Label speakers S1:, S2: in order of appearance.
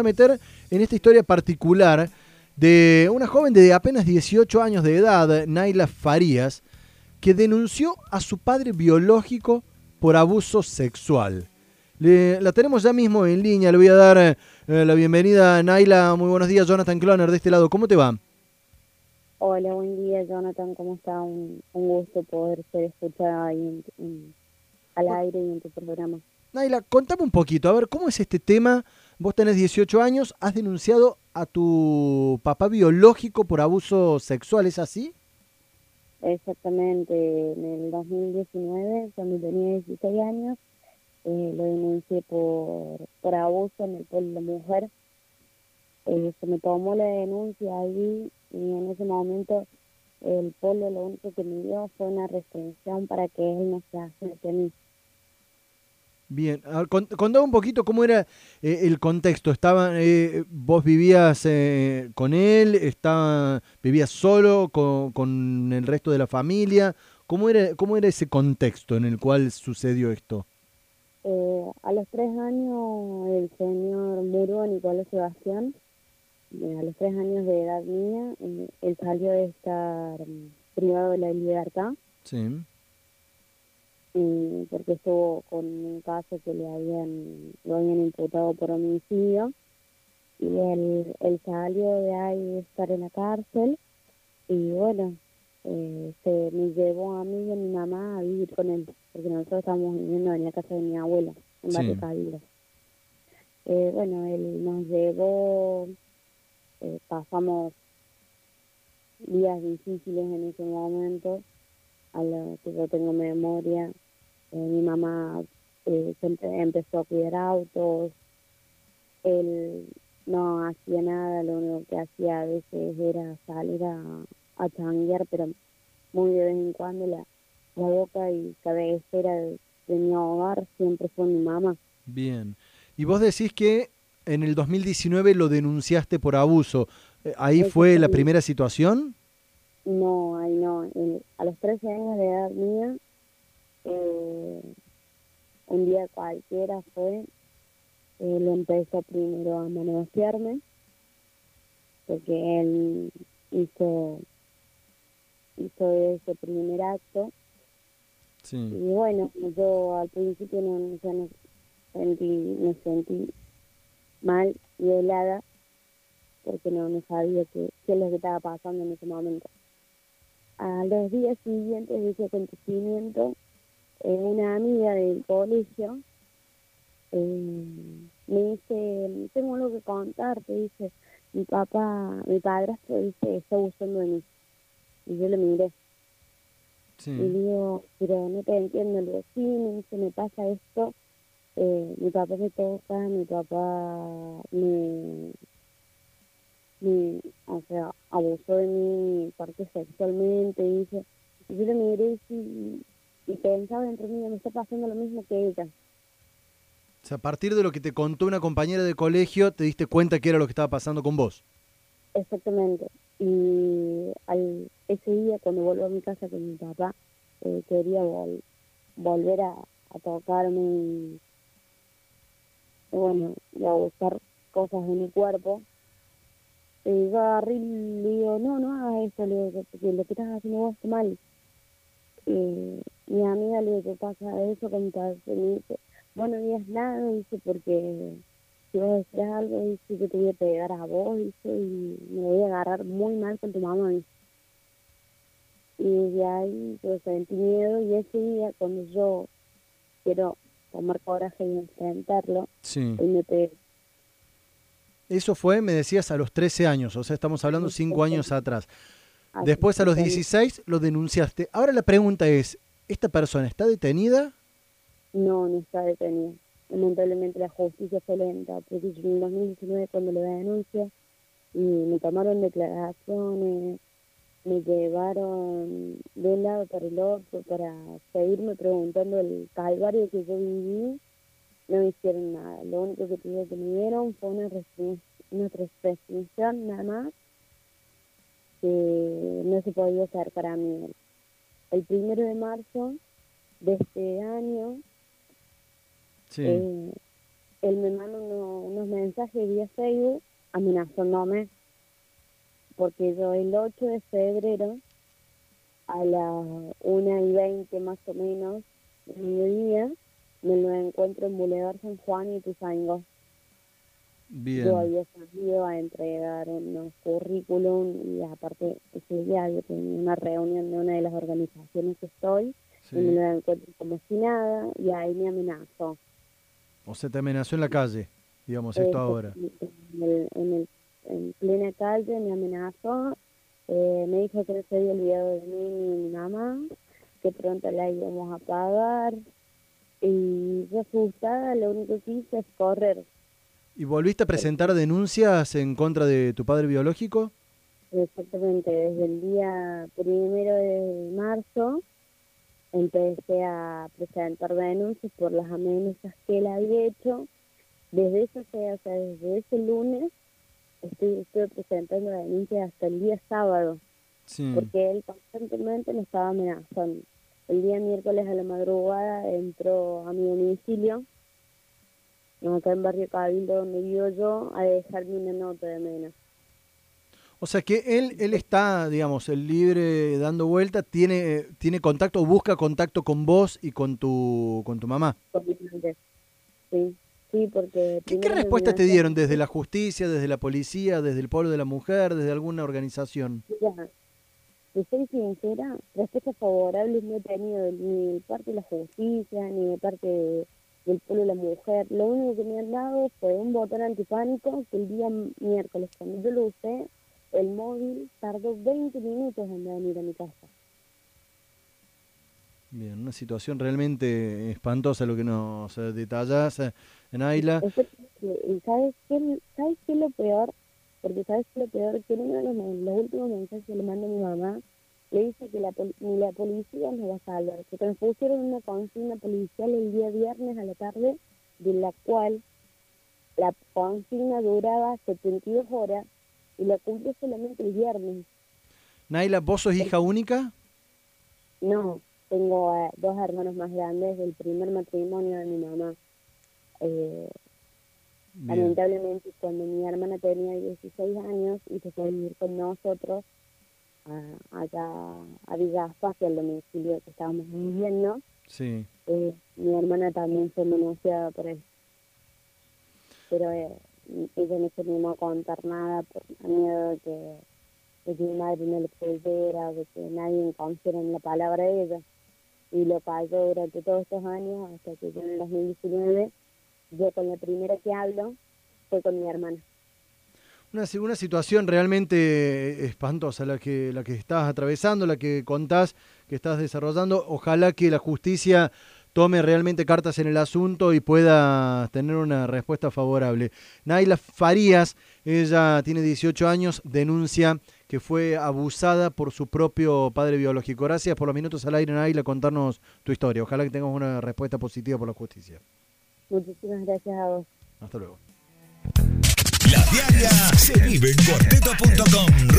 S1: a meter en esta historia particular de una joven de apenas 18 años de edad, Naila Farías, que denunció a su padre biológico por abuso sexual. Le- la tenemos ya mismo en línea, le voy a dar eh, la bienvenida a Naila. Muy buenos días, Jonathan Cloner, de este lado. ¿Cómo te va?
S2: Hola, buen día, Jonathan. ¿Cómo está? Un, un gusto poder ser escuchada ahí en- en- al aire y en tu programa.
S1: Naila, contame un poquito, a ver, ¿cómo es este tema? Vos tenés 18 años, has denunciado a tu papá biológico por abuso sexual, ¿es así?
S2: Exactamente, en el 2019, cuando tenía 16 años, eh, lo denuncié por, por abuso en el pueblo de mujer. Eh, se me tomó la denuncia ahí y en ese momento el pueblo lo único que me dio fue una restricción para que él no se acerque a mí.
S1: Bien, a ver, cont- contame un poquito cómo era eh, el contexto. Estaba, eh, ¿Vos vivías eh, con él? Estaba, ¿Vivías solo con, con el resto de la familia? ¿Cómo era, ¿Cómo era ese contexto en el cual sucedió esto?
S2: Eh, a los tres años, el señor murió Nicolás Sebastián. eh, a los tres años de edad mía, él salió de estar mm, privado de la libertad
S1: Sí.
S2: Y porque estuvo con un caso que le habían lo habían imputado por homicidio y él, él salió de ahí de estar en la cárcel y bueno eh, se me llevó a mí y a mi mamá a vivir con él porque nosotros estábamos viviendo en la casa de mi abuela en
S1: Sí.
S2: Barrio Cabildo. Eh, bueno él nos llevó eh, pasamos días difíciles en ese momento a lo que yo tengo memoria mi mamá eh, siempre empezó a cuidar autos, él no hacía nada, lo único que hacía a veces era salir a, a changuear, pero muy de vez en cuando la, la boca y cabecera de, de mi hogar siempre fue mi mamá.
S1: Bien. Y vos decís que en el 2019 lo denunciaste por abuso. Eh, ¿Ahí fue la primera situación?
S2: No, ahí no. A los 13 años de edad mía, eh, un día cualquiera fue, él empezó primero a manosearme, porque él hizo, hizo ese primer acto.
S1: Sí.
S2: Y bueno, yo al principio no, ya no sentí, me sentí mal y helada, porque no, no sabía qué, qué es lo que estaba pasando en ese momento. A los días siguientes de ese acontecimiento, eh, una amiga del colegio eh, me dice, tengo algo que contarte, dice, mi papá, mi padrastro dice, está abusando de mí. Y yo le miré
S1: Sí.
S2: y digo, pero no te entiendo, sí, me dice, me pasa esto, eh, mi papá me toca, mi papá me, me, o sea, abusó de mí, parte sexualmente, dice, y yo le miré y, y pensaba dentro mío, me está pasando lo mismo que ella.
S1: O sea, a partir de lo que te contó una compañera de colegio, te diste cuenta que era lo que estaba pasando con vos.
S2: Exactamente. Y al, ese día, cuando vuelvo a mi casa con mi papá, eh, quería vol- volver a, a tocarme y, bueno, y a buscar cosas de mi cuerpo. Y yo agarré y le digo, no, no hagas esto, le digo, porque lo que estás haciendo vos está mal. Y mi amiga le digo, ¿qué pasa eso? Con tal? Y me dice, bueno, no digas nada, dice, porque si vos decís algo, dice que te voy a pegar a vos, dice, y me voy a agarrar muy mal con tu mamá, dice. Y de ahí yo sentí miedo y ese día cuando yo quiero tomar coraje y enfrentarlo,
S1: Sí.
S2: él me pegó.
S1: Eso fue, me decías, a los 13 años, o sea, estamos hablando cinco años atrás. Después, a los
S2: que
S1: 16, lo denunciaste. Ahora la pregunta es, ¿esta persona está detenida?
S2: No, no está detenido. Lamentablemente la justicia fue lenta, porque en el 2019 cuando le denuncia y me tomaron declaraciones, me llevaron de un lado para el otro para seguirme preguntando el calvario que yo viví, no me hicieron nada. Lo único que que me fue una restricción, una restricción nada más que no se podía hacer para mí. El primero de marzo de este año
S1: Sí.
S2: eh, él me manda unos mensajes vía Facebook amenazándome porque yo el 8 de febrero a las 1 y 20 más o menos de mediodía me lo encuentro en Boulevard San Juan y Tuzango.
S1: Bien.
S2: Yo había salido a entregar unos currículum y aparte ese día una reunión de una de las organizaciones que estoy y me lo encuentro como si nada y ahí me amenazó.
S1: O sea, te amenazó en la calle, digamos, esto ahora.
S2: En, el, en, plena calle me amenazó, eh, me dijo que no se había olvidado de mí ni mi mamá, que pronto la íbamos a pagar y yo asustada lo único que hice es correr
S1: ¿Y volviste a presentar denuncias en contra de tu padre biológico?
S2: Exactamente, desde el día primero de marzo empecé a presentar denuncias por las amenazas que él había hecho. Desde ese, o sea, desde ese lunes estoy, estoy presentando denuncias hasta el día sábado, porque él constantemente me estaba amenazando. El día miércoles a la madrugada entró a mi domicilio acá en Barrio Cabildo, donde vivo yo, a dejarme una nota de menos.
S1: O sea que él, él está, digamos, el libre dando vuelta, tiene, tiene contacto, busca contacto con vos y con tu, con tu mamá.
S2: Sí, sí, porque...
S1: ¿Qué, ¿qué respuesta te dieron desde la justicia, desde la policía, desde el pueblo de la mujer, desde alguna organización?
S2: Ya, si soy sincera, respuestas favorables no he tenido ni de parte de la justicia, ni de parte de del pueblo de la mujer. Lo único que me han dado fue un botón antipánico que el día miércoles, cuando yo lo usé, el móvil tardó 20 minutos en venir a mi casa.
S1: Bien, una situación realmente espantosa lo que nos detallas eh, en Aila.
S2: ¿Y sabes qué, sabes qué es lo peor? Porque sabes qué es lo peor, que uno de los, los últimos mensajes que le manda mi mamá le dice que la, ni la policía nos va a salvar, que transpusieron una consigna policial el día viernes a la tarde, de la cual la consigna duraba 72 horas y la cumplió solamente el viernes.
S1: Naila, ¿vos sos hija única?
S2: No, tengo eh, dos hermanos más grandes del primer matrimonio de mi mamá. Eh, lamentablemente, cuando mi hermana tenía 16 años y se fue a vivir con nosotros, allá a Villa Espacio, al domicilio que estábamos viviendo.
S1: Sí.
S2: Eh, mi hermana también fue denunciada por él. Pero eh, ella no se animó a contar nada por miedo de que, de que mi madre no le creyera, de que nadie confiara en la palabra de ella. Y lo cayó durante todos estos años hasta que yo en el 2019, yo con la primera que hablo, fue con mi hermana.
S1: Una, una situación realmente espantosa la que, la que estás atravesando, la que contás, que estás desarrollando. Ojalá que la justicia tome realmente cartas en el asunto y pueda tener una respuesta favorable. Naila Farías, ella tiene 18 años, denuncia que fue abusada por su propio padre biológico. Gracias por los minutos al aire, Naila, contarnos tu historia. Ojalá que tengamos una respuesta positiva por la justicia.
S2: Muchísimas gracias a vos.
S1: Hasta luego.
S3: La diaria se vive en cuarteto.com.